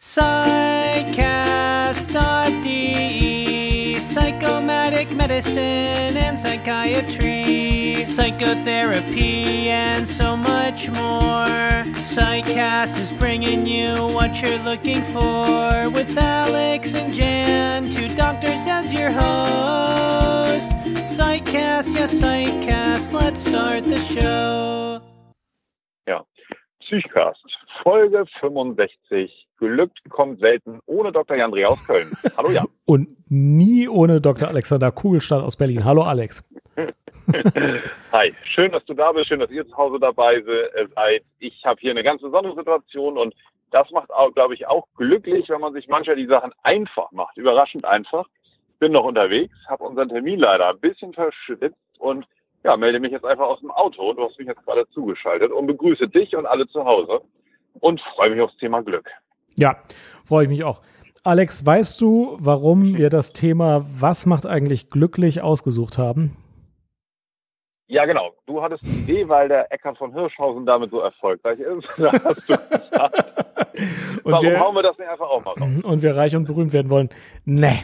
Psychcast.de Psychomatic medicine and psychiatry, psychotherapy, and so much more. Psychcast is bringing you what you're looking for with Alex and Jan, two doctors as your hosts. Psychcast, yes, Psychcast, let's start the show. Ja, Psychcast, Folge 65. Glück kommt selten ohne Dr. Jan Dreh aus Köln. Hallo Jan. Und nie ohne Dr. Alexander Kugelstadt aus Berlin. Hallo Alex. Hi, schön, dass du da bist, schön, dass ihr zu Hause dabei seid. Ich habe hier eine ganz besondere Situation und das macht auch, glaube ich, auch glücklich, wenn man sich mancher die Sachen einfach macht, überraschend einfach. Bin noch unterwegs, habe unseren Termin leider ein bisschen verschwitzt und ja, melde mich jetzt einfach aus dem Auto. Du hast mich jetzt gerade zugeschaltet und begrüße dich und alle zu Hause und freue mich aufs Thema Glück. Ja, freue ich mich auch. Alex, weißt du, warum wir das Thema Was macht eigentlich glücklich ausgesucht haben? Ja, genau. Du hattest die Idee, weil der Eckart von Hirschhausen damit so erfolgreich ist. Da hast du gesagt, Und warum wir- hauen wir das nicht einfach auch mal raus? Und wir reich und berühmt werden wollen. Nee.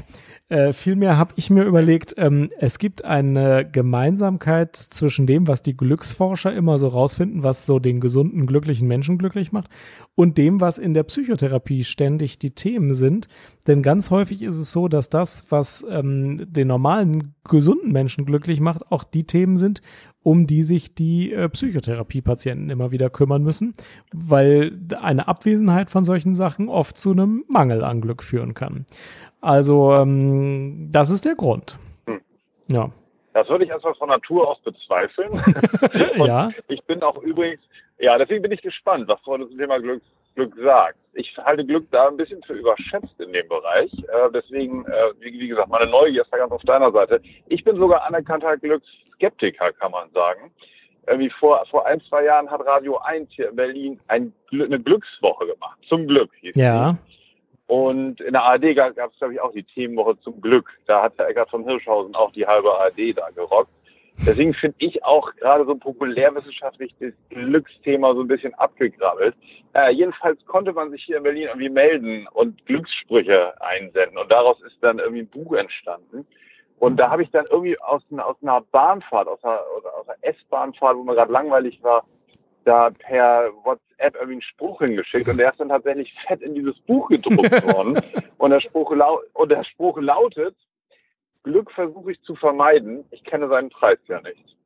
Äh, vielmehr habe ich mir überlegt, ähm, es gibt eine Gemeinsamkeit zwischen dem, was die Glücksforscher immer so rausfinden, was so den gesunden, glücklichen Menschen glücklich macht, und dem, was in der Psychotherapie ständig die Themen sind. Denn ganz häufig ist es so, dass das, was ähm, den normalen, gesunden Menschen glücklich macht, auch die Themen sind, um die sich die äh, Psychotherapiepatienten immer wieder kümmern müssen, weil eine Abwesenheit von solchen Sachen oft zu einem Mangel an Glück führen kann. Also ähm, das ist der Grund. Hm. Ja. Das würde ich erstmal von Natur aus bezweifeln. Ja. Ich bin auch übrigens, ja, deswegen bin ich gespannt, was du zum Thema Glück, Glück sagst. Ich halte Glück da ein bisschen für überschätzt in dem Bereich. Äh, deswegen, äh, wie, wie gesagt, meine Neugier ist da ganz auf deiner Seite. Ich bin sogar anerkannter Glücksskeptiker, kann man sagen. Irgendwie vor, vor ein, zwei Jahren hat Radio 1 hier in Berlin ein, eine Glückswoche gemacht. Zum Glück hieß die. Und in der ARD gab es, glaube ich, auch die Themenwoche zum Glück. Da hat der Eckart von Hirschhausen auch die halbe ARD da gerockt. Deswegen finde ich auch gerade so populärwissenschaftlich das Glücksthema so ein bisschen abgegrabbelt. Äh, jedenfalls konnte man sich hier in Berlin irgendwie melden und Glückssprüche einsenden. Und daraus ist dann irgendwie ein Buch entstanden. Und da habe ich dann irgendwie aus, aus einer Bahnfahrt, aus einer, einer S-Bahnfahrt, wo mir gerade langweilig war, da per WhatsApp irgendwie einen Spruch hingeschickt und der ist dann tatsächlich fett in dieses Buch gedruckt worden. Und der Spruch, und der Spruch lautet, Glück versuche ich zu vermeiden, ich kenne seinen Preis ja nicht.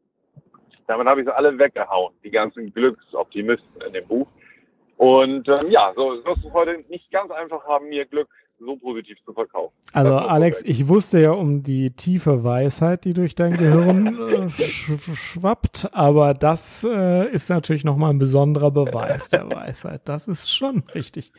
Damit habe ich sie alle weggehauen, die ganzen Glücksoptimisten in dem Buch. Und ähm, ja, so wirst du heute nicht ganz einfach haben, mir Glück so positiv zu verkaufen. Also Alex, ich wusste ja um die tiefe Weisheit, die durch dein Gehirn äh, sch schwappt, aber das äh, ist natürlich nochmal ein besonderer Beweis der Weisheit. Das ist schon richtig.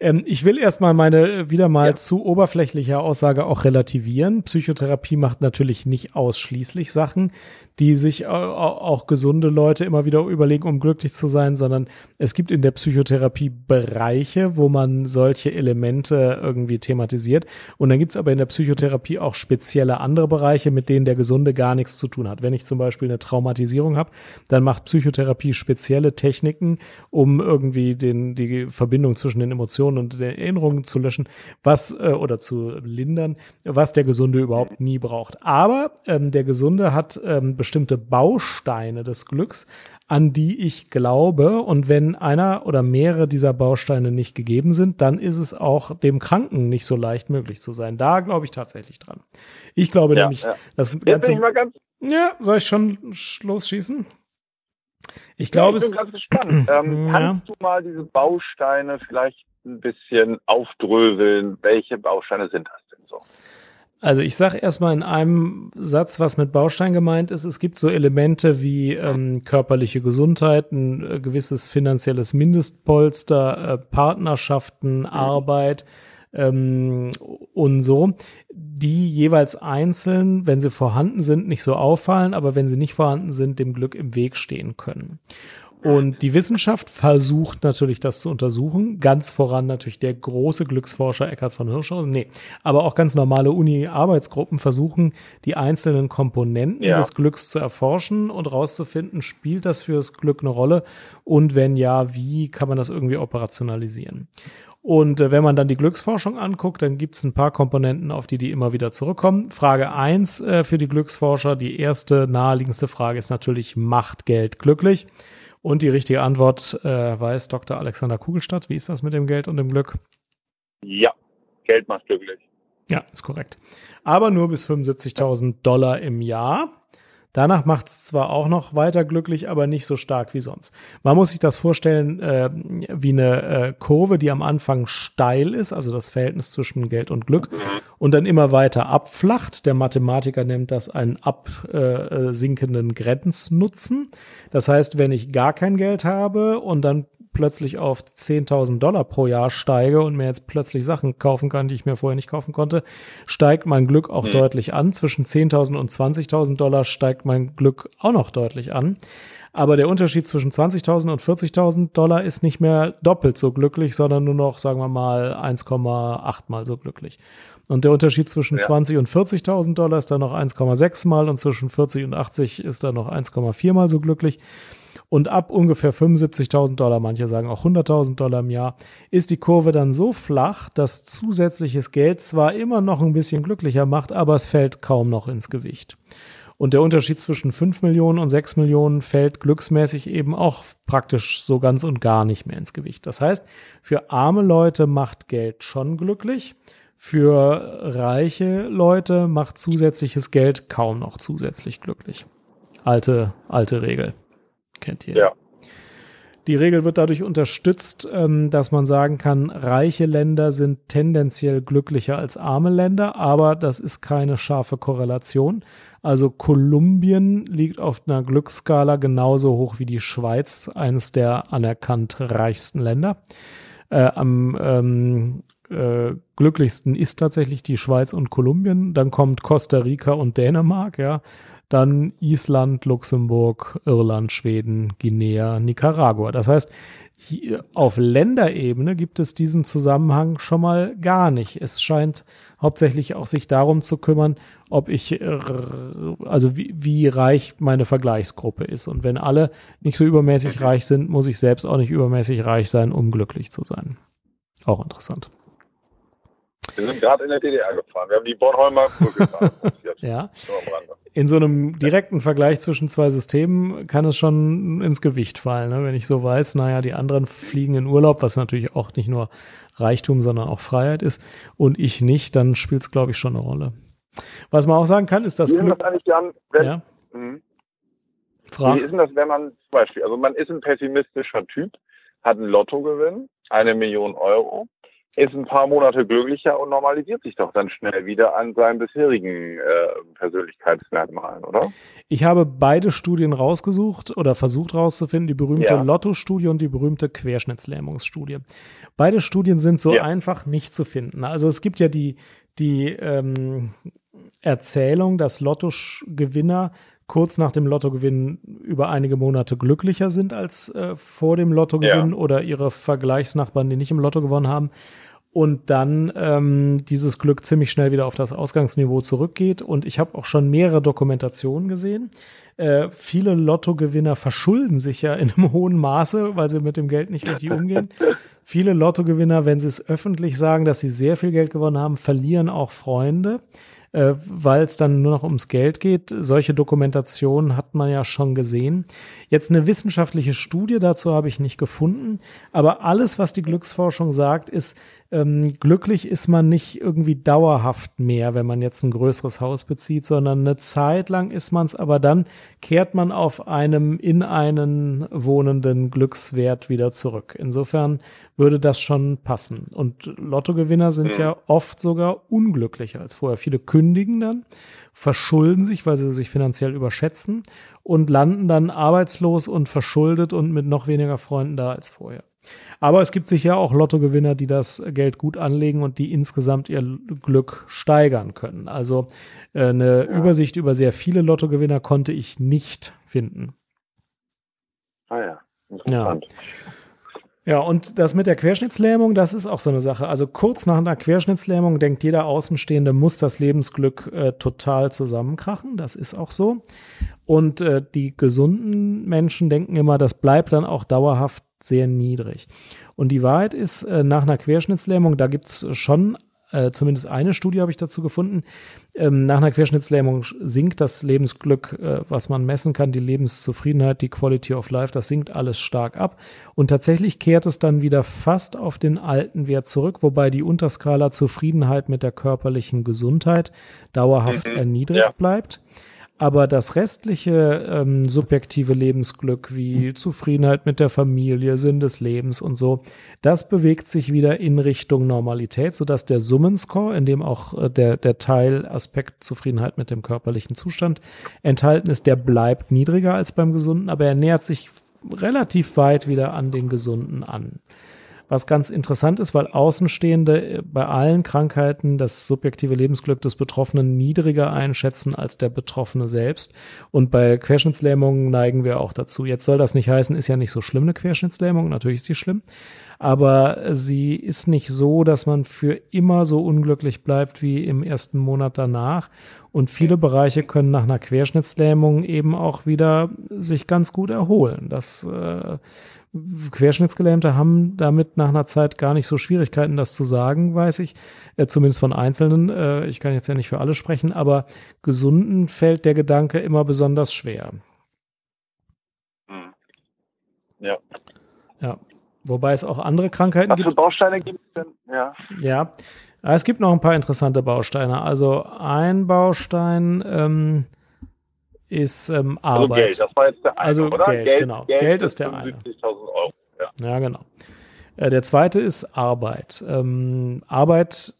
Ähm, ich will erstmal meine äh, wieder mal Ja. zu oberflächliche Aussage auch relativieren. Psychotherapie macht natürlich nicht ausschließlich Sachen, die sich äh, au- auch gesunde Leute immer wieder überlegen, um glücklich zu sein, sondern es gibt in der Psychotherapie Bereiche, wo man solche Elemente irgendwie thematisiert. Und dann gibt's aber in der Psychotherapie auch spezielle andere Bereiche, mit denen der Gesunde gar nichts zu tun hat. Wenn ich zum Beispiel eine Traumatisierung habe, dann macht Psychotherapie spezielle Techniken, um irgendwie den, die Verbindung zwischen den Emotionen und den Erinnerungen zu löschen, was äh, oder zu lindern, was der Gesunde überhaupt nie braucht. Aber ähm, der Gesunde hat ähm, bestimmte Bausteine des Glücks, an die ich glaube. Und wenn einer oder mehrere dieser Bausteine nicht gegeben sind, dann ist es auch dem Kranken nicht so leicht möglich zu sein. Da glaube ich tatsächlich dran. Ich glaube Ja, nämlich, ja. das Jetzt bin ich Ganze. mal ganz, Ja, soll ich schon sch- losschießen? Ich ja, glaube, ich bin es. ganz gespannt. Ähm, Ja. Kannst du mal diese Bausteine vielleicht ein bisschen aufdröseln? Welche Bausteine sind das denn so? Also ich sage erstmal in einem Satz, was mit Baustein gemeint ist. Es gibt so Elemente wie ähm, körperliche Gesundheit, ein äh, gewisses finanzielles Mindestpolster, äh, Partnerschaften, Arbeit ähm, und so, die jeweils einzeln, wenn sie vorhanden sind, nicht so auffallen, aber wenn sie nicht vorhanden sind, dem Glück im Weg stehen können. Und die Wissenschaft versucht natürlich, das zu untersuchen. Ganz voran natürlich der große Glücksforscher Eckhard von Hirschhausen. Nee, aber auch ganz normale Uni-Arbeitsgruppen versuchen, die einzelnen Komponenten ja. des Glücks zu erforschen und rauszufinden, spielt das fürs Glück eine Rolle? Und wenn ja, wie kann man das irgendwie operationalisieren? Und äh, wenn man dann die Glücksforschung anguckt, dann gibt es ein paar Komponenten, auf die die immer wieder zurückkommen. Frage eins äh, für die Glücksforscher, die erste naheliegendste Frage ist natürlich, macht Geld glücklich? Und die richtige Antwort äh, weiß Dr. Alexander Kugelstadt. Wie ist das mit dem Geld und dem Glück? Ja, Geld macht glücklich. Ja, ist korrekt. Aber nur bis 75.000 Dollar im Jahr. Danach macht es zwar auch noch weiter glücklich, aber nicht so stark wie sonst. Man muss sich das vorstellen äh, wie eine äh, Kurve, die am Anfang steil ist, also das Verhältnis zwischen Geld und Glück, und dann immer weiter abflacht. Der Mathematiker nennt das einen absinkenden äh, Grenznutzen. Das heißt, wenn ich gar kein Geld habe und dann plötzlich auf 10.000 Dollar pro Jahr steige und mir jetzt plötzlich Sachen kaufen kann, die ich mir vorher nicht kaufen konnte, steigt mein Glück auch mhm. deutlich an. Zwischen 10.000 und 20.000 Dollar steigt mein Glück auch noch deutlich an. Aber der Unterschied zwischen 20.000 und 40.000 Dollar ist nicht mehr doppelt so glücklich, sondern nur noch, sagen wir mal, 1,8 mal so glücklich. Und der Unterschied zwischen ja. 20 und 40.000 Dollar ist dann noch 1,6 mal und zwischen 40 und 80 ist dann noch 1,4 mal so glücklich. Und ab ungefähr 75.000 Dollar, manche sagen auch 100.000 Dollar im Jahr, ist die Kurve dann so flach, dass zusätzliches Geld zwar immer noch ein bisschen glücklicher macht, aber es fällt kaum noch ins Gewicht. Und der Unterschied zwischen 5 Millionen und 6 Millionen fällt glücksmäßig eben auch praktisch so ganz und gar nicht mehr ins Gewicht. Das heißt, für arme Leute macht Geld schon glücklich. Für reiche Leute macht zusätzliches Geld kaum noch zusätzlich glücklich. Alte, alte Regel. Kennt ihr? Ja. Die Regel wird dadurch unterstützt, ähm, dass man sagen kann, reiche Länder sind tendenziell glücklicher als arme Länder, aber das ist keine scharfe Korrelation. Also Kolumbien liegt auf einer Glücksskala genauso hoch wie die Schweiz, eines der anerkannt reichsten Länder. Äh, am ähm, äh, glücklichsten ist tatsächlich die Schweiz und Kolumbien. Dann kommt Costa Rica und Dänemark, ja. Dann Island, Luxemburg, Irland, Schweden, Guinea, Nicaragua. Das heißt, auf Länderebene gibt es diesen Zusammenhang schon mal gar nicht. Es scheint hauptsächlich auch sich darum zu kümmern, ob ich, äh, also wie, wie reich meine Vergleichsgruppe ist. Und wenn alle nicht so übermäßig reich sind, muss ich selbst auch nicht übermäßig reich sein, um glücklich zu sein. Auch interessant. Wir sind gerade in der DDR gefahren. Wir haben die Bornholmer Brücke gefahren. ja. In so einem direkten Vergleich zwischen zwei Systemen kann es schon ins Gewicht fallen. Ne? Wenn ich so weiß, naja, die anderen fliegen in Urlaub, was natürlich auch nicht nur Reichtum, sondern auch Freiheit ist, und ich nicht, dann spielt es, glaube ich, schon eine Rolle. Was man auch sagen kann, ist, dass Wie Glück... Das eigentlich dann, wenn, ja? Mhm. Wie ist denn das, wenn man zum Beispiel, also man ist ein pessimistischer Typ, hat einen Lottogewinn, eine Million Euro, ist ein paar Monate glücklicher und normalisiert sich doch dann schnell wieder an seinen bisherigen äh, Persönlichkeitsmerkmalen, oder? Ich habe beide Studien rausgesucht oder versucht rauszufinden, die berühmte ja. Lotto-Studie und die berühmte Querschnittslähmungsstudie. Beide Studien sind so ja. einfach nicht zu finden. Also es gibt ja die, die ähm, Erzählung, dass Lottogewinner kurz nach dem Lottogewinn über einige Monate glücklicher sind als äh, vor dem Lottogewinn ja. oder ihre Vergleichsnachbarn, die nicht im Lotto gewonnen haben und dann ähm, dieses Glück ziemlich schnell wieder auf das Ausgangsniveau zurückgeht. Und ich habe auch schon mehrere Dokumentationen gesehen. Äh, viele Lottogewinner verschulden sich ja in einem hohen Maße, weil sie mit dem Geld nicht richtig umgehen. viele Lottogewinner, wenn sie es öffentlich sagen, dass sie sehr viel Geld gewonnen haben, verlieren auch Freunde äh, weil es dann nur noch ums Geld geht. Solche Dokumentationen hat man ja schon gesehen. Jetzt eine wissenschaftliche Studie dazu habe ich nicht gefunden, aber alles, was die Glücksforschung sagt, ist, ähm, glücklich ist man nicht irgendwie dauerhaft mehr, wenn man jetzt ein größeres Haus bezieht, sondern eine Zeit lang ist man es, aber dann kehrt man auf einem in einen wohnenden Glückswert wieder zurück. Insofern würde das schon passen. Und Lottogewinner sind ja, ja oft sogar unglücklicher als vorher. Viele kündigen dann, verschulden sich, weil sie sich finanziell überschätzen und landen dann arbeitslos und verschuldet und mit noch weniger Freunden da als vorher. Aber es gibt sicher auch Lottogewinner, die das Geld gut anlegen und die insgesamt ihr Glück steigern können. Also äh, eine ja. Übersicht über sehr viele Lottogewinner konnte ich nicht finden. Ah ja. Ja. Ja, und das mit der Querschnittslähmung, das ist auch so eine Sache. Also kurz nach einer Querschnittslähmung denkt jeder Außenstehende, muss das Lebensglück äh, total zusammenkrachen. Das ist auch so. Und äh, die gesunden Menschen denken immer, das bleibt dann auch dauerhaft sehr niedrig. Und die Wahrheit ist, äh, nach einer Querschnittslähmung, da gibt's schon äh, zumindest eine Studie habe ich dazu gefunden. Ähm, nach einer Querschnittslähmung sinkt das Lebensglück, äh, was man messen kann, die Lebenszufriedenheit, die Quality of Life, das sinkt alles stark ab. Und tatsächlich kehrt es dann wieder fast auf den alten Wert zurück, wobei die Unterskala Zufriedenheit mit der körperlichen Gesundheit dauerhaft mhm, erniedrigt ja. bleibt. Aber das restliche ähm, subjektive Lebensglück wie Zufriedenheit mit der Familie, Sinn des Lebens und so, das bewegt sich wieder in Richtung Normalität, sodass der Summenscore, in dem auch äh, der, der Teilaspekt Zufriedenheit mit dem körperlichen Zustand enthalten ist, der bleibt niedriger als beim Gesunden, aber er nähert sich relativ weit wieder an den Gesunden an. Was ganz interessant ist, weil Außenstehende bei allen Krankheiten das subjektive Lebensglück des Betroffenen niedriger einschätzen als der Betroffene selbst. Und bei Querschnittslähmungen neigen wir auch dazu. Jetzt soll das nicht heißen, ist ja nicht so schlimm eine Querschnittslähmung. Natürlich ist sie schlimm. Aber sie ist nicht so, dass man für immer so unglücklich bleibt wie im ersten Monat danach. Und viele Bereiche können nach einer Querschnittslähmung eben auch wieder sich ganz gut erholen. Das äh, Querschnittsgelähmte haben damit nach einer Zeit gar nicht so Schwierigkeiten, das zu sagen, weiß ich. Äh, zumindest von Einzelnen. Äh, ich kann jetzt ja nicht für alle sprechen, aber Gesunden fällt der Gedanke immer besonders schwer. Hm. Ja. Ja. Wobei es auch andere Krankheiten Was gibt. Was für Bausteine gibt es denn? Ja. Ja. Es gibt noch ein paar interessante Bausteine. Also ein Baustein, ähm, ist ähm, Arbeit. Also Geld, das war jetzt der eine, Also oder? Geld, Geld, genau. Geld, Geld ist der eine. Euro, ja. ja, genau. Äh, der zweite ist Arbeit. Ähm, Arbeit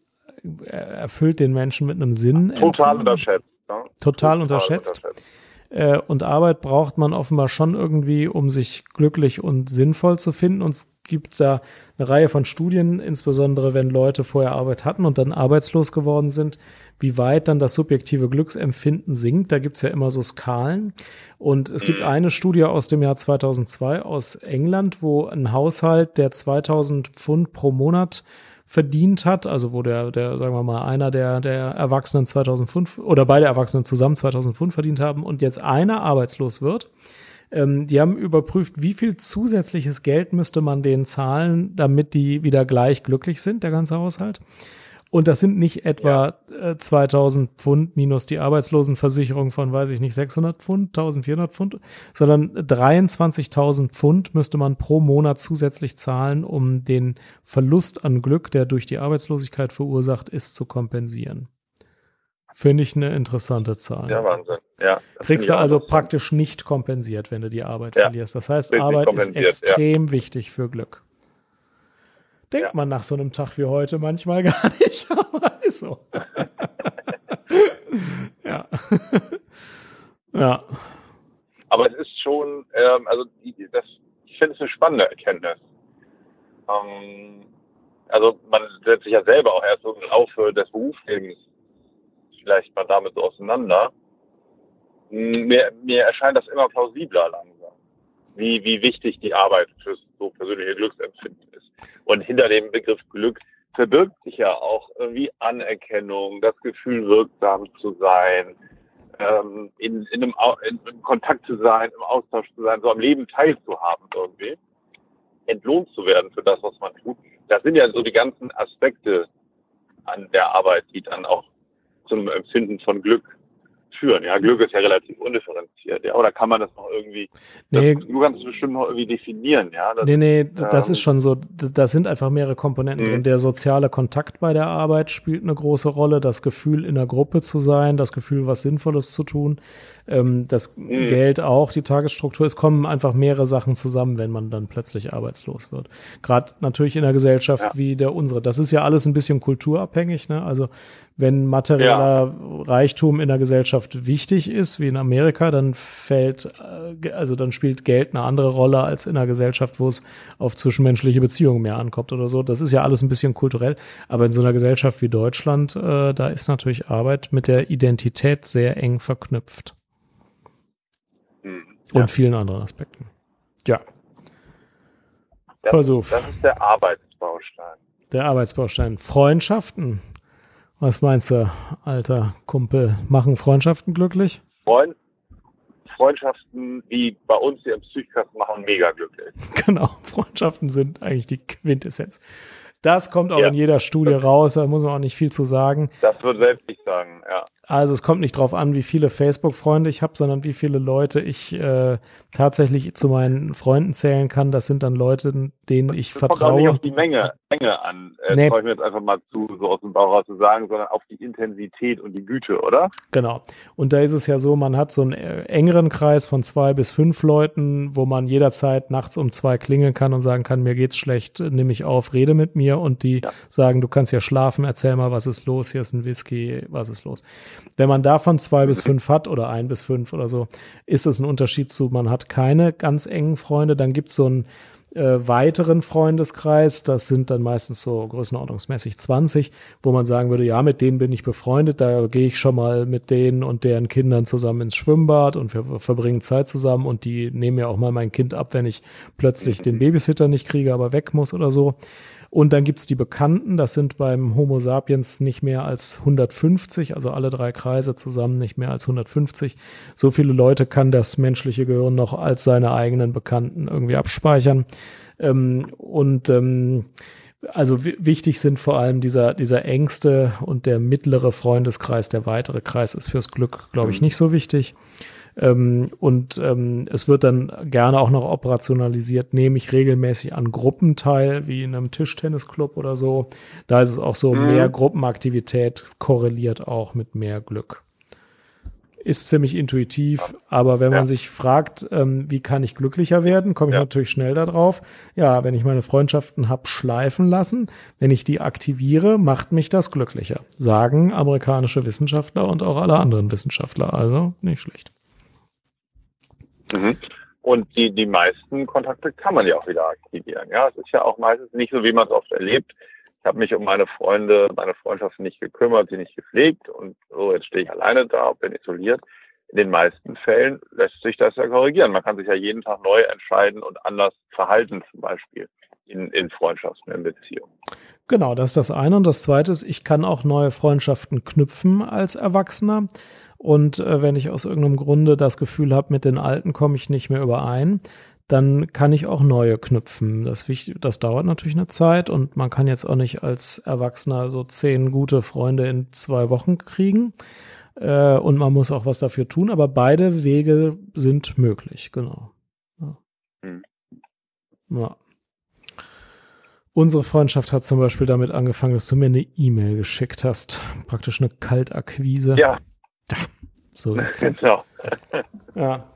erfüllt den Menschen mit einem Sinn. Total unterschätzt. Ja? Total, Total unterschätzt. unterschätzt. Äh, und Arbeit braucht man offenbar schon irgendwie, um sich glücklich und sinnvoll zu finden. Und es gibt da eine Reihe von Studien, insbesondere wenn Leute vorher Arbeit hatten und dann arbeitslos geworden sind, wie weit dann das subjektive Glücksempfinden sinkt. Da gibt's ja immer so Skalen. Und es gibt mhm. eine Studie aus dem Jahr 2002 aus England, wo ein Haushalt, der 2000 Pfund pro Monat verdient hat, also wo der, der, sagen wir mal, einer der, der Erwachsenen 2005 oder beide Erwachsenen zusammen 2005 verdient haben und jetzt einer arbeitslos wird. Ähm, die haben überprüft, wie viel zusätzliches Geld müsste man denen zahlen, damit die wieder gleich glücklich sind, der ganze Haushalt. Und das sind nicht etwa ja. äh, 2000 Pfund minus die Arbeitslosenversicherung von, weiß ich nicht, 600 Pfund, 1400 Pfund, sondern 23.000 Pfund müsste man pro Monat zusätzlich zahlen, um den Verlust an Glück, der durch die Arbeitslosigkeit verursacht ist, zu kompensieren. Finde ich eine interessante Zahl. Ja, Wahnsinn. Ja, Kriegst du also praktisch nicht kompensiert, wenn du die Arbeit ja. verlierst. Das heißt, Arbeit ist extrem ja. wichtig für Glück. Denkt ja. man nach so einem Tag wie heute manchmal gar nicht, aber ist so. ja. ja. Aber es ist schon, ähm, also das, ich finde es eine spannende Erkenntnis. Ähm, also man setzt sich ja selber auch erst im Laufe des Berufslebens vielleicht mal damit so auseinander. Mir, mir erscheint das immer plausibler langsam, wie, wie wichtig die Arbeit fürs so persönliche Glücksempfinden ist. Und hinter dem Begriff Glück verbirgt sich ja auch irgendwie Anerkennung, das Gefühl, wirksam zu sein, ähm, in, in, einem, in, in Kontakt zu sein, im Austausch zu sein, so am Leben teilzuhaben irgendwie, entlohnt zu werden für das, was man tut. Das sind ja so die ganzen Aspekte an der Arbeit, die dann auch zum Empfinden von Glück führen. Ja, Glück ist ja relativ undifferenziert. Ja, oder kann man das noch irgendwie, nee, das, du kannst es bestimmt noch irgendwie definieren. Ja, das, nee, nee, das ähm, ist schon so, da sind einfach mehrere Komponenten drin. Mhm. Der soziale Kontakt bei der Arbeit spielt eine große Rolle, das Gefühl, in der Gruppe zu sein, das Gefühl, was Sinnvolles zu tun, ähm, das mhm. Geld auch, die Tagesstruktur. Es kommen einfach mehrere Sachen zusammen, wenn man dann plötzlich arbeitslos wird. Gerade natürlich in einer Gesellschaft ja. wie der unsere. Das ist ja alles ein bisschen kulturabhängig. Ne? Also wenn materieller ja. Reichtum in der Gesellschaft wichtig ist, wie in Amerika, dann fällt, äh, also dann spielt Geld eine andere Rolle als in einer Gesellschaft, wo es auf zwischenmenschliche Beziehungen mehr ankommt oder so. Das ist ja alles ein bisschen kulturell. Aber in so einer Gesellschaft wie Deutschland, äh, da ist natürlich Arbeit mit der Identität sehr eng verknüpft. Mhm. Ja. Und vielen anderen Aspekten. Ja. Das, Pass auf. das ist der Arbeitsbaustein. Der Arbeitsbaustein. Freundschaften. Was meinst du, alter Kumpel? Machen Freundschaften glücklich? Freund, Freundschaften, wie bei uns hier im Psychkast machen, mega glücklich. Genau, Freundschaften sind eigentlich die Quintessenz. Das kommt auch Ja. in jeder Studie raus, da muss man auch nicht viel zu sagen. Das wird selbst nicht sagen, ja. Also es kommt nicht drauf an, wie viele Facebook-Freunde ich habe, sondern wie viele Leute ich äh, tatsächlich zu meinen Freunden zählen kann. Das sind dann Leute, denen ich Das kommt auch nicht vertraue. auf die Menge, Menge an, äh, Nee. traue ich mir jetzt einfach mal zu, so aus dem Bauch raus zu sagen, sondern auf die Intensität und die Güte, oder? Genau. Und da ist es ja so, man hat so einen äh, engeren Kreis von zwei bis fünf Leuten, wo man jederzeit nachts um zwei klingeln kann und sagen kann, mir geht's schlecht, nimm mich auf, rede mit mir und die Ja. sagen, du kannst ja schlafen, erzähl mal, was ist los, hier ist ein Whisky, was ist los. Wenn man davon zwei bis fünf hat oder ein bis fünf oder so, ist es ein Unterschied zu, man hat keine ganz engen Freunde, dann gibt's so einen äh, weiteren Freundeskreis, das sind dann meistens so größenordnungsmäßig 20, wo man sagen würde, ja, mit denen bin ich befreundet, da gehe ich schon mal mit denen und deren Kindern zusammen ins Schwimmbad und wir verbringen Zeit zusammen und die nehmen ja auch mal mein Kind ab, wenn ich plötzlich den Babysitter nicht kriege, aber weg muss oder so. Und dann gibt's die Bekannten, das sind beim Homo sapiens nicht mehr als 150, also alle drei Kreise zusammen nicht mehr als 150. So viele Leute kann das menschliche Gehirn noch als seine eigenen Bekannten irgendwie abspeichern. Ähm, und ähm, also wi- wichtig sind vor allem dieser, dieser engste und der mittlere Freundeskreis, der weitere Kreis ist fürs Glück, glaube ich, nicht so wichtig. Ähm, und ähm, es wird dann gerne auch noch operationalisiert, nehme ich regelmäßig an Gruppen teil, wie in einem Tischtennisclub oder so. Da ist es auch so, Mhm. mehr Gruppenaktivität korreliert auch mit mehr Glück. Ist ziemlich intuitiv, aber wenn man Ja. sich fragt, ähm, wie kann ich glücklicher werden, komme ich Ja. natürlich schnell darauf. Ja, wenn ich meine Freundschaften hab schleifen lassen, wenn ich die aktiviere, macht mich das glücklicher. Sagen amerikanische Wissenschaftler und auch alle anderen Wissenschaftler. Also nicht schlecht. Mhm. Und die, die meisten Kontakte kann man ja auch wieder aktivieren. Ja, es ist ja auch meistens nicht so, wie man es oft erlebt. Ich habe mich um meine Freunde, meine Freundschaften nicht gekümmert, sie nicht gepflegt und so, jetzt stehe ich alleine da, bin isoliert. In den meisten Fällen lässt sich das ja korrigieren. Man kann sich ja jeden Tag neu entscheiden und anders verhalten, zum Beispiel in, in Freundschaften, in Beziehungen. Genau, das ist das eine. Und das zweite ist, ich kann auch neue Freundschaften knüpfen als Erwachsener. Und äh, wenn ich aus irgendeinem Grunde das Gefühl habe, mit den Alten komme ich nicht mehr überein, dann kann ich auch neue knüpfen. Das, das dauert natürlich eine Zeit und man kann jetzt auch nicht als Erwachsener so zehn gute Freunde in zwei Wochen kriegen. Äh, und man muss auch was dafür tun, aber beide Wege sind möglich, genau. Ja. Hm. ja. Unsere Freundschaft hat zum Beispiel damit angefangen, dass du mir eine E-Mail geschickt hast. Praktisch eine Kaltakquise. Ja, So jetzt. genau. Ja.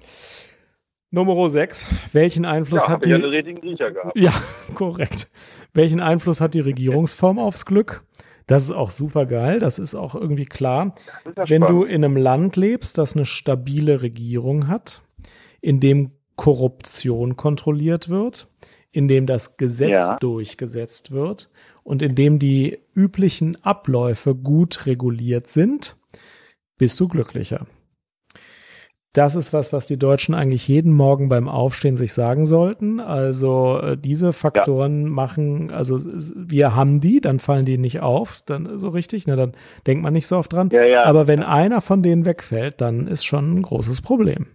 Nummer 6. Welchen Einfluss Ja, hat ja die. einen richtigen Riecher gehabt. Ja, korrekt. Welchen Einfluss hat die Regierungsform aufs Glück? Das ist auch super geil. Das ist auch irgendwie klar. Ja Wenn du in einem Land lebst, das eine stabile Regierung hat, in dem Korruption kontrolliert wird, in dem das Gesetz Ja. durchgesetzt wird und in dem die üblichen Abläufe gut reguliert sind, bist du glücklicher. Das ist was, was die Deutschen eigentlich jeden Morgen beim Aufstehen sich sagen sollten. Also äh, diese Faktoren machen, also wir haben die, dann fallen die nicht auf, dann so richtig, ne, dann denkt man nicht so oft dran. Ja, ja. Aber wenn einer von denen wegfällt, dann ist schon ein großes Problem.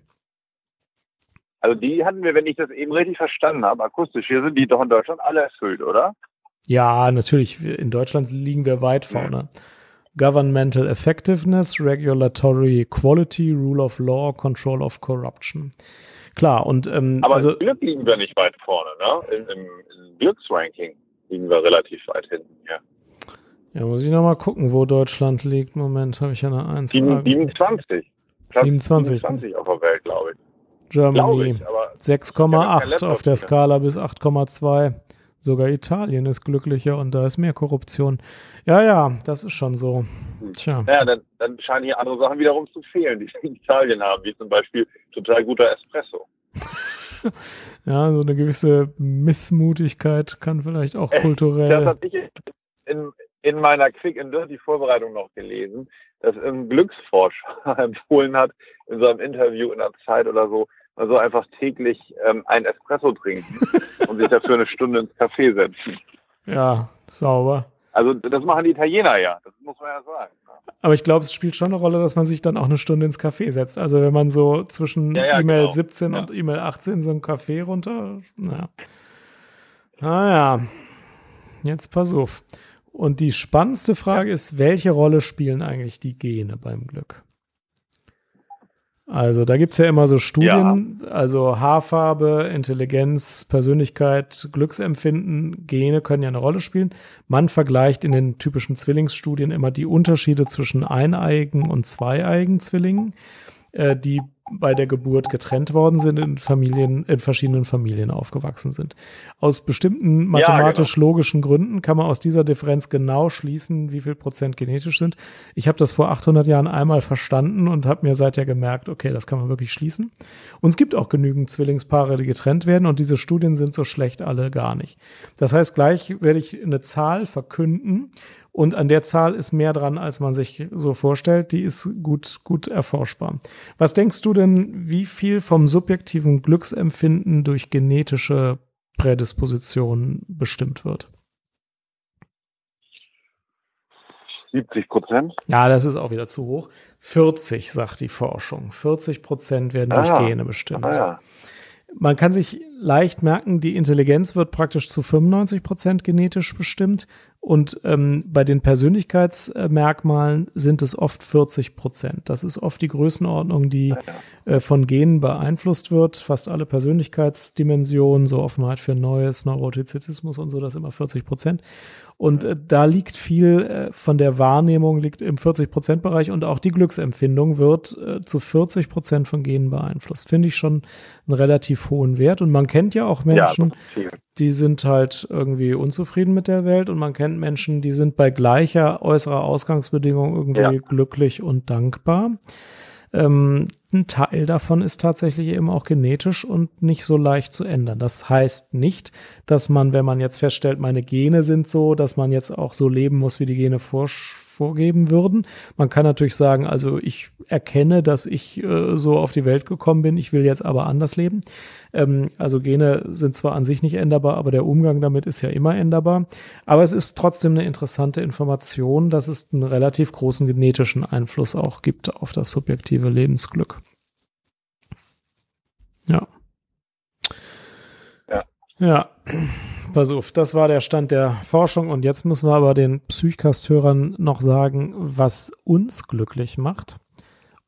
Also die hatten wir, wenn ich das eben richtig verstanden habe, akustisch, hier sind die doch in Deutschland alle erfüllt, oder? Ja, natürlich, in Deutschland liegen wir weit vorne. Governmental Effectiveness, Regulatory Quality, Rule of Law, Control of Corruption. Klar, und ähm, Aber also im Glück liegen wir nicht weit vorne, ne? Im, im, im Glücksranking liegen wir relativ weit hinten, ja. ja, muss ich noch mal gucken, wo Deutschland liegt. Moment, habe ich ja eine 1. Sieben- 27. Platz 27. 27 auf der Welt, glaube ich. Germany Glaube ich, aber 6,8 Laptop auf der. Skala bis 8,2. Sogar Italien ist glücklicher und da ist mehr Korruption. Ja, ja, das ist schon so. Tja. naja, dann, dann scheinen hier andere Sachen wiederum zu fehlen, die in Italien haben, wie zum Beispiel total guter Espresso. Ja, so eine gewisse Missmutigkeit kann vielleicht auch Das kulturell. hatte ich in, in meiner Quick and Dirty Vorbereitung noch gelesen, dass ein Glücksforscher empfohlen hat, in seinem Interview in der Zeit oder so, Also einfach täglich ähm, ein Espresso trinken und sich dafür eine Stunde ins Café setzen. Ja, sauber. Also das machen die Italiener ja, das muss man ja sagen. Aber ich glaube, es spielt schon eine Rolle, dass man sich dann auch eine Stunde ins Café setzt. Also wenn man so zwischen Ja, ja, E-Mail genau. 17 Ja. und E-Mail 18 so ein Café runter, naja. Naja, jetzt pass auf. Und die spannendste Frage ist, welche Rolle spielen eigentlich die Gene beim Glück? Also da gibt's ja immer so Studien, also Haarfarbe, Intelligenz, Persönlichkeit, Glücksempfinden, Gene können ja eine Rolle spielen. Man vergleicht in den typischen Zwillingsstudien immer die Unterschiede zwischen eineigen und zweieigen Zwillingen, äh, die bei der Geburt getrennt worden sind, in Familien, in verschiedenen Familien aufgewachsen sind. Aus bestimmten mathematisch-logischen Gründen kann man aus dieser Differenz genau schließen, wie viel Prozent genetisch sind. Ich habe das vor 800 Jahren einmal verstanden und habe mir seither gemerkt, okay, das kann man wirklich schließen. Und es gibt auch genügend Zwillingspaare, die getrennt werden und diese Studien sind so schlecht alle gar nicht. Das heißt, gleich werde ich eine Zahl verkünden und an der Zahl ist mehr dran, als man sich so vorstellt. Die ist gut, gut erforschbar. Was denkst du denn, wie viel vom subjektiven Glücksempfinden durch genetische Prädispositionen bestimmt wird? 70 Prozent. Ja, das ist auch wieder zu hoch. 40, sagt die Forschung. 40 Prozent werden durch Ah, Gene bestimmt. Ah, ja. Man kann sich leicht merken, die Intelligenz wird praktisch zu 95 Prozent genetisch bestimmt und ähm, bei den Persönlichkeitsmerkmalen sind es oft 40 Prozent. Das ist oft die Größenordnung, die äh, von Genen beeinflusst wird. Fast alle Persönlichkeitsdimensionen, so Offenheit für Neues, Neurotizismus und so, das immer 40 Prozent. Und äh, da liegt viel äh, von der Wahrnehmung liegt im 40 Prozent Bereich und auch die Glücksempfindung wird äh, zu 40 Prozent von Genen beeinflusst. Finde ich schon einen relativ hohen Wert. Und man kennt ja auch Ja, Menschen, viel. die sind halt irgendwie unzufrieden mit der Welt und man kennt Menschen, die sind bei gleicher äußerer Ausgangsbedingung irgendwie Ja. glücklich und dankbar. Ähm, ein Teil davon ist tatsächlich eben auch genetisch und nicht so leicht zu ändern. Das heißt nicht, dass man, wenn man jetzt feststellt, meine Gene sind so, dass man jetzt auch so leben muss, wie die Gene vor, vorgeben würden. Man kann natürlich sagen, also ich erkenne, dass ich äh, so auf die Welt gekommen bin, ich will jetzt aber anders leben. Ähm, also Gene sind zwar an sich nicht änderbar, aber der Umgang damit ist ja immer änderbar. Aber es ist trotzdem eine interessante Information, dass es einen relativ großen genetischen Einfluss auch gibt auf das subjektive Lebensglück. Ja. Ja. Ja. Pass auf, das war der Stand der Forschung und jetzt müssen wir aber den Psychcast-Hörern noch sagen, was uns glücklich macht.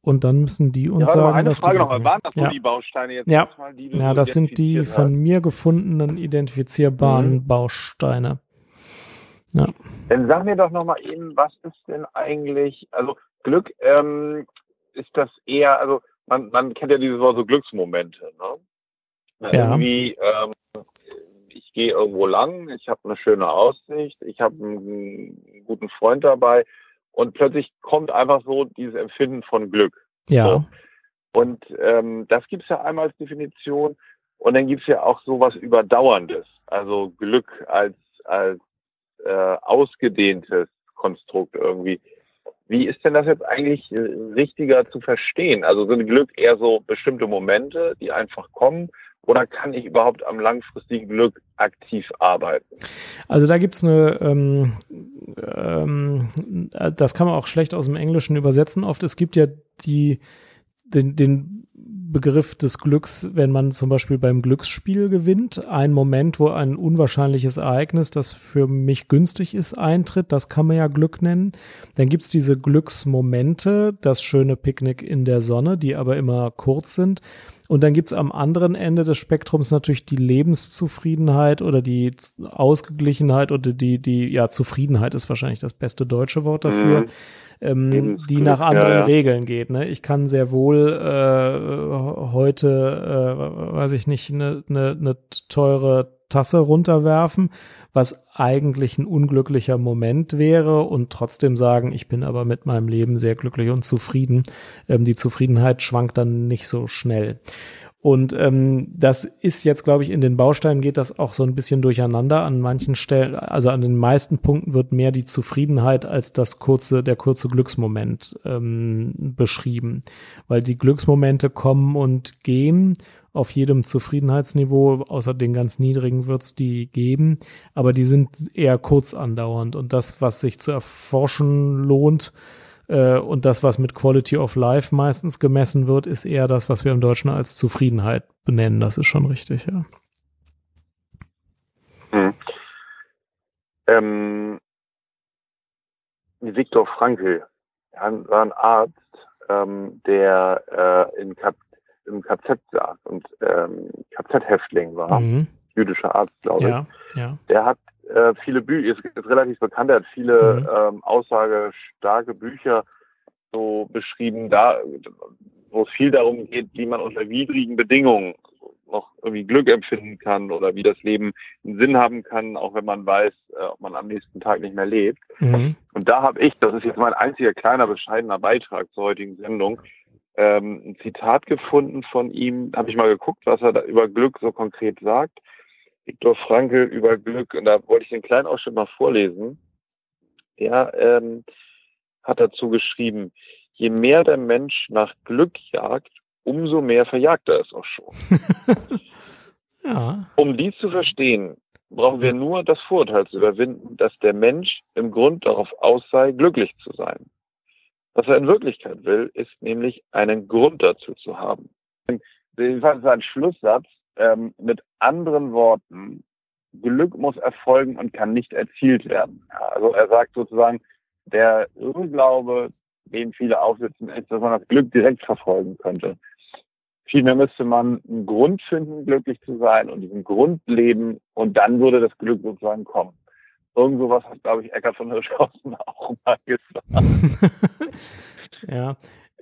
Und dann müssen die uns Ja, mal, sagen, eine was die Frage glücklich Waren das Ja. die Bausteine jetzt Ja. erstmal, die Ja, das sind die identifiziert von hast? mir gefundenen identifizierbaren Mhm. Bausteine. Ja. Dann sag mir doch nochmal eben, was ist denn eigentlich, also Glück, ähm, ist das eher, also man, man kennt ja dieses Wort so Glücksmomente, ne? Ja. Irgendwie, ähm, ich gehe irgendwo lang, ich habe eine schöne Aussicht, ich habe einen guten Freund dabei und plötzlich kommt einfach so dieses Empfinden von Glück. Ja. Und ähm, das gibt's ja einmal als Definition. Und dann gibt's ja auch sowas Überdauerndes. Also Glück als, als äh, ausgedehntes Konstrukt irgendwie. Wie ist denn das jetzt eigentlich äh, richtiger zu verstehen? Also sind Glück eher so bestimmte Momente, die einfach kommen? Oder kann ich überhaupt am langfristigen Glück aktiv arbeiten? Also da gibt's eine, ähm, ähm, das kann man auch schlecht aus dem Englischen übersetzen. Oft es gibt ja die, den, den Begriff des Glücks, wenn man zum Beispiel beim Glücksspiel gewinnt, ein Moment, wo ein unwahrscheinliches Ereignis, das für mich günstig ist, eintritt, das kann man ja Glück nennen. Dann gibt's diese Glücksmomente, das schöne Picknick in der Sonne, die aber immer kurz sind. Und dann gibt's am anderen Ende des Spektrums natürlich die Lebenszufriedenheit oder die Ausgeglichenheit oder die, die, ja, Zufriedenheit ist wahrscheinlich das beste deutsche Wort dafür, Mhm. ähm, die nach ja, anderen ja. Regeln geht. Ne? Ich kann sehr wohl äh, heute, äh, weiß ich nicht, eine ne, ne teure Tasse runterwerfen, was eigentlich ein unglücklicher Moment wäre und trotzdem sagen, ich bin aber mit meinem Leben sehr glücklich und zufrieden. Ähm, die Zufriedenheit schwankt dann nicht so schnell. Und ähm, das ist jetzt, glaube ich, in den Bausteinen geht das auch so ein bisschen durcheinander. An manchen Stellen, also an den meisten Punkten wird mehr die Zufriedenheit als das kurze, der kurze Glücksmoment ähm, beschrieben. Weil die Glücksmomente kommen und gehen auf jedem Zufriedenheitsniveau, außer den ganz niedrigen wird's die geben, aber die sind eher kurz andauernd. Und das, was sich zu erforschen lohnt, und das, was mit Quality of Life meistens gemessen wird, ist eher das, was wir im Deutschen als Zufriedenheit benennen. Das ist schon richtig, ja. Hm. Ähm, Viktor Frankl war ein Arzt, ähm, der äh, in Kap im KZ saß und ähm, KZ-Häftling war, mhm. jüdischer Arzt, glaube ich. Ja, ja. Der hat äh, viele Bücher, ist, ist relativ bekannt, er hat viele mhm. ähm, aussagestarke Bücher so beschrieben, da, wo es viel darum geht, wie man unter widrigen Bedingungen noch irgendwie Glück empfinden kann oder wie das Leben einen Sinn haben kann, auch wenn man weiß, äh, ob man am nächsten Tag nicht mehr lebt. Mhm. Und da habe ich, das ist jetzt mein einziger kleiner bescheidener Beitrag zur heutigen Sendung, ähm, ein Zitat gefunden von ihm, habe ich mal geguckt, was er da über Glück so konkret sagt. Viktor Frankl über Glück, und da wollte ich den kleinen Ausschnitt mal vorlesen. Er ähm, hat dazu geschrieben, je mehr der Mensch nach Glück jagt, umso mehr verjagt er es auch schon. ja. Um dies zu verstehen, brauchen wir nur das Vorurteil zu überwinden, dass der Mensch im Grund darauf aus sei, glücklich zu sein. Was er in Wirklichkeit will, ist nämlich einen Grund dazu zu haben. Jedenfalls ein Schlusssatz, ähm, mit anderen Worten, Glück muss erfolgen und kann nicht erzielt werden. Ja, also er sagt sozusagen, der Irrglaube, den viele aufsitzen, ist, dass man das Glück direkt verfolgen könnte. Vielmehr müsste man einen Grund finden, glücklich zu sein und diesen Grund leben und dann würde das Glück sozusagen kommen. Irgend sowas hat, glaube ich, Eckart von Hirschhausen auch mal gesagt. ja,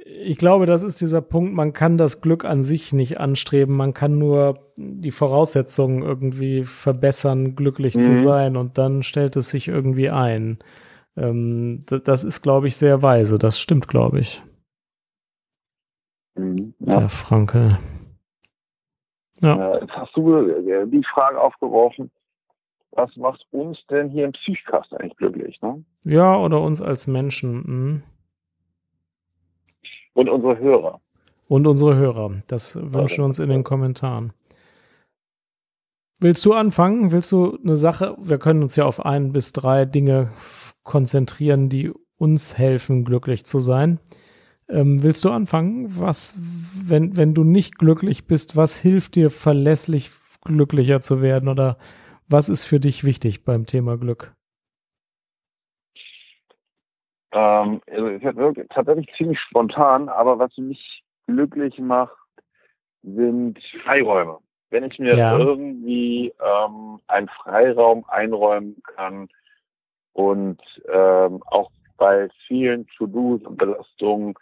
ich glaube, das ist dieser Punkt, man kann das Glück an sich nicht anstreben, man kann nur die Voraussetzungen irgendwie verbessern, glücklich mhm. zu sein und dann stellt es sich irgendwie ein. Ähm, das ist, glaube ich, sehr weise, das stimmt, glaube ich. Mhm, ja. Der Franke. Ja. Äh, jetzt hast du äh, die Frage aufgeworfen, was macht uns denn hier im Psychcast eigentlich glücklich, ne? Ja, oder uns als Menschen. Mh. Und unsere Hörer. Und unsere Hörer. Das wünschen wir uns in den Kommentaren. Willst du anfangen? Willst du eine Sache? Wir können uns ja auf ein bis drei Dinge konzentrieren, die uns helfen, glücklich zu sein. Ähm, willst du anfangen? Was, wenn, wenn du nicht glücklich bist, was hilft dir verlässlich glücklicher zu werden oder was ist für dich wichtig beim Thema Glück? Ähm, also tatsächlich ziemlich spontan, aber was mich glücklich macht, sind Freiräume. Wenn ich mir ja. irgendwie ähm, einen Freiraum einräumen kann und ähm, auch bei vielen To-Dos und Belastungen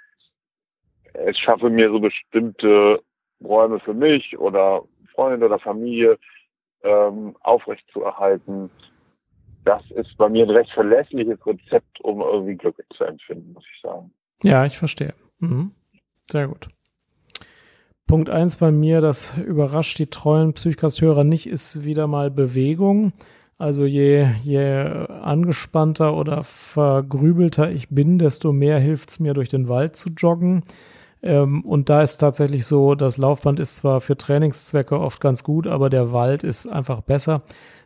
es schaffe mir so bestimmte Räume für mich oder Freunde oder Familie ähm, aufrechtzuerhalten das ist bei mir ein recht verlässliches Rezept, um irgendwie Glück zu empfinden, muss ich sagen. Ja, ich verstehe. Mhm. Sehr gut. Punkt eins bei mir, das überrascht die treuen Psychcast-Hörer nicht, ist wieder mal Bewegung. Also je, je angespannter oder vergrübelter ich bin, desto mehr hilft es mir, durch den Wald zu joggen. Ähm, und da ist tatsächlich so, das Laufband ist zwar für Trainingszwecke oft ganz gut, aber der Wald ist einfach besser.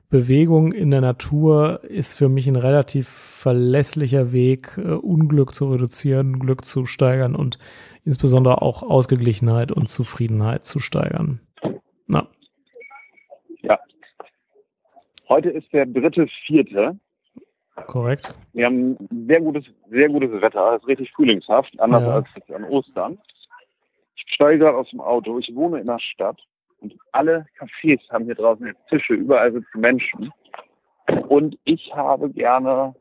Bewegung in der Natur ist für mich ein relativ verlässlicher Weg, äh, Unglück zu reduzieren, Glück zu steigern und insbesondere auch Ausgeglichenheit und Zufriedenheit zu steigern. Na. Ja. Heute ist der dritte, vierte. Korrekt. Wir haben sehr gutes, sehr gutes Wetter. Es ist richtig frühlingshaft, anders ja. als an Ostern. Ich steige gerade aus dem Auto. Ich wohne in der Stadt und alle Cafés haben hier draußen jetzt Tische, überall sitzen Menschen. Und ich habe gerne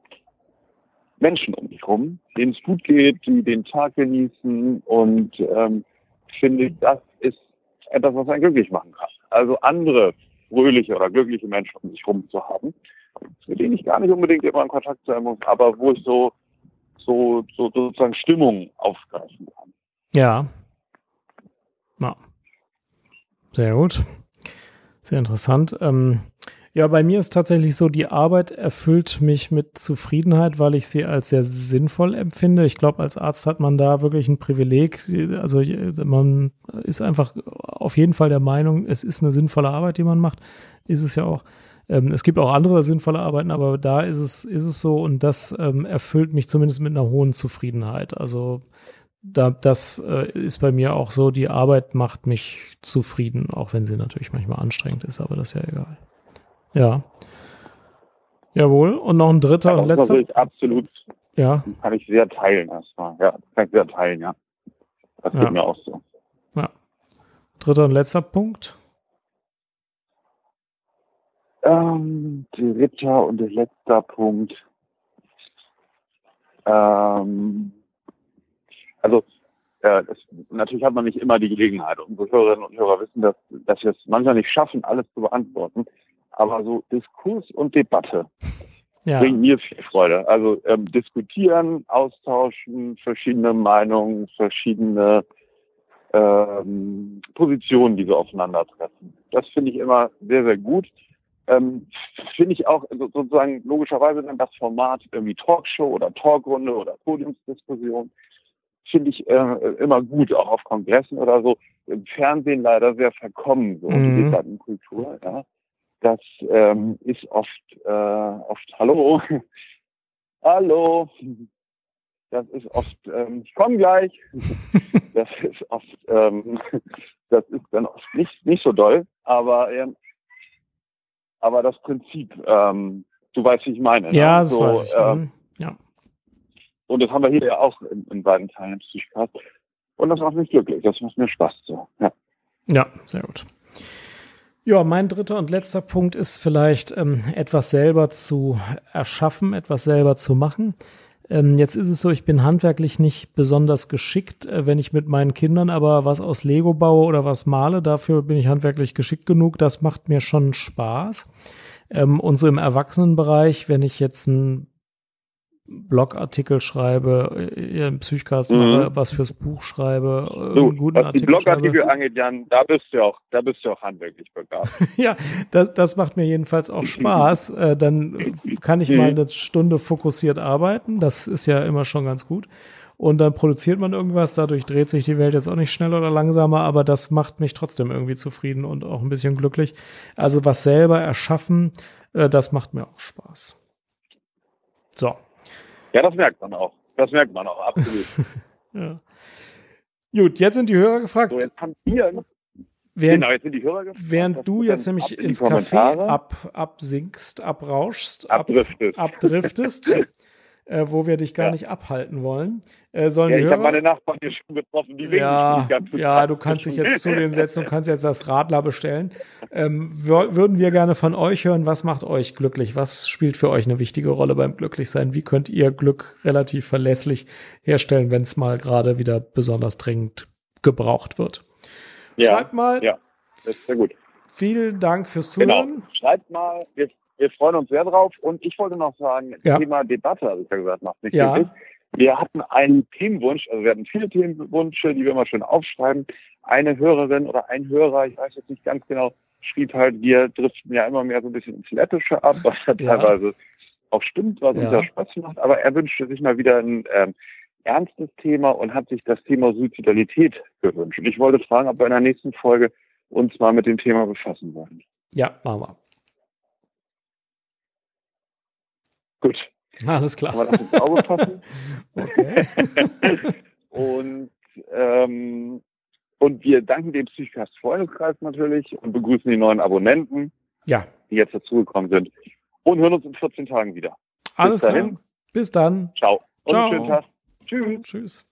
Menschen um mich rum, denen es gut geht, die den Tag genießen und ähm, finde, das ist etwas, was einen glücklich machen kann. Also andere fröhliche oder glückliche Menschen um sich rum zu haben, mit denen ich gar nicht unbedingt immer in Kontakt sein muss, aber wo ich so, so, so sozusagen Stimmung aufgreifen kann. Ja. ja. Sehr gut. Sehr interessant. Ähm, ja, bei mir ist tatsächlich so, die Arbeit erfüllt mich mit Zufriedenheit, weil ich sie als sehr sinnvoll empfinde. Ich glaube, als Arzt hat man da wirklich ein Privileg. Also man ist einfach auf jeden Fall der Meinung, es ist eine sinnvolle Arbeit, die man macht. Ist es ja auch. Ähm, es gibt auch andere sinnvolle Arbeiten, aber da ist es, ist es so und das ähm, erfüllt mich zumindest mit einer hohen Zufriedenheit. Also da, das äh, ist bei mir auch so, die Arbeit macht mich zufrieden, auch wenn sie natürlich manchmal anstrengend ist, aber das ist ja egal. Ja. Jawohl. Und noch ein dritter ja, und letzter. Ich absolut. Ja. Kann ich sehr teilen erstmal. Ja, kann ich sehr teilen, ja. Das ja. geht mir auch so. Ja. Dritter und letzter Punkt. Ähm, dritter und letzter Punkt. Ähm, also äh, das, natürlich hat man nicht immer die Gelegenheit. Unsere Hörerinnen und Hörer wissen, dass, dass wir es manchmal nicht schaffen, alles zu beantworten. Aber so Diskurs und Debatte ja. bringt mir viel Freude. Also ähm, diskutieren, austauschen, verschiedene Meinungen, verschiedene ähm, Positionen, die wir aufeinandertreffen. Das finde ich immer sehr, sehr gut. Ähm, finde ich auch sozusagen logischerweise dann das Format irgendwie Talkshow oder Talkrunde oder Podiumsdiskussion finde ich äh, immer gut, auch auf Kongressen oder so. Im Fernsehen leider sehr verkommen, so mhm. die Debattenkultur. Ja. Das ähm, ist oft, äh, oft Hallo, Hallo. Das ist oft, ähm, ich komme gleich. das ist oft, ähm, das ist dann oft nicht nicht so doll, aber ähm, aber das Prinzip, ähm, du weißt, wie ich meine. Ne? Ja, ne? das so, weiß ich. Ähm, ja. Und das haben wir hier ja auch in, in beiden Teilen Psychcast. Und das macht mich glücklich. Das macht mir Spaß. So. Ja. ja, sehr gut. Ja, mein dritter und letzter Punkt ist vielleicht ähm, etwas selber zu erschaffen, etwas selber zu machen. Ähm, jetzt ist es so, ich bin handwerklich nicht besonders geschickt, äh, wenn ich mit meinen Kindern aber was aus Lego baue oder was male. Dafür bin ich handwerklich geschickt genug. Das macht mir schon Spaß. Ähm, und so im Erwachsenenbereich, wenn ich jetzt ein Blogartikel schreibe, äh, im Psychcast mhm. mache, was fürs Buch schreibe, äh, du, einen guten was Artikel die Blogartikel schreibe. angeht, Jan, da bist du auch, da bist du auch handwerklich begabt. ja, das, das macht mir jedenfalls auch Spaß. äh, dann kann ich mal eine Stunde fokussiert arbeiten. Das ist ja immer schon ganz gut. Und dann produziert man irgendwas, dadurch dreht sich die Welt jetzt auch nicht schneller oder langsamer, aber das macht mich trotzdem irgendwie zufrieden und auch ein bisschen glücklich. Also was selber erschaffen, äh, das macht mir auch Spaß. So, ja, das merkt man auch. Das merkt man auch, absolut. ja. Gut, jetzt sind die Hörer gefragt. So, jetzt haben wir Während, genau, jetzt sind die Hörer gefragt, während du jetzt nämlich ins Café ab, absinkst, abrauschst, abdriftest, ab, abdriftest äh, wo wir dich gar ja. nicht abhalten wollen. Äh, sollen ja, ich habe meine Nachbarn hier schon getroffen, die ja, Ja, du kannst dich jetzt zu denen setzen und kannst jetzt das Radler bestellen. Ähm, würden wir gerne von euch hören, was macht euch glücklich? Was spielt für euch eine wichtige Rolle beim Glücklichsein? Wie könnt ihr Glück relativ verlässlich herstellen, wenn es mal gerade wieder besonders dringend gebraucht wird? Ja, Schreibt mal. Ja, das ist sehr gut. Vielen Dank fürs genau. Zuhören. Genau. Schreibt mal, wir wir freuen uns sehr drauf. Und ich wollte noch sagen, ja. Thema Debatte, habe ich ja gesagt, macht nicht ja. Glücklich. Wir hatten einen Themenwunsch, also wir hatten viele Themenwünsche, die wir mal schön aufschreiben. Eine Hörerin oder ein Hörer, ich weiß jetzt nicht ganz genau, schrieb halt, wir driften ja immer mehr so ein bisschen ins Läppische ab, was ja, teilweise auch stimmt, was uns ja Spaß macht. Aber er wünschte sich mal wieder ein ähm, ernstes Thema und hat sich das Thema Suizidalität gewünscht. Und ich wollte fragen, ob wir in der nächsten Folge uns mal mit dem Thema befassen wollen. Ja, machen wir. Gut. Alles klar. Kann man das ins Auge fassen? okay. und, ähm, und wir danken dem Psychcast Freundeskreis natürlich und begrüßen die neuen Abonnenten, ja. die jetzt dazugekommen sind. Und hören uns in 14 Tagen wieder. Alles Bis klar. Bis dann. Ciao. Und Ciao. schönen Tag. Tschüss. Tschüss.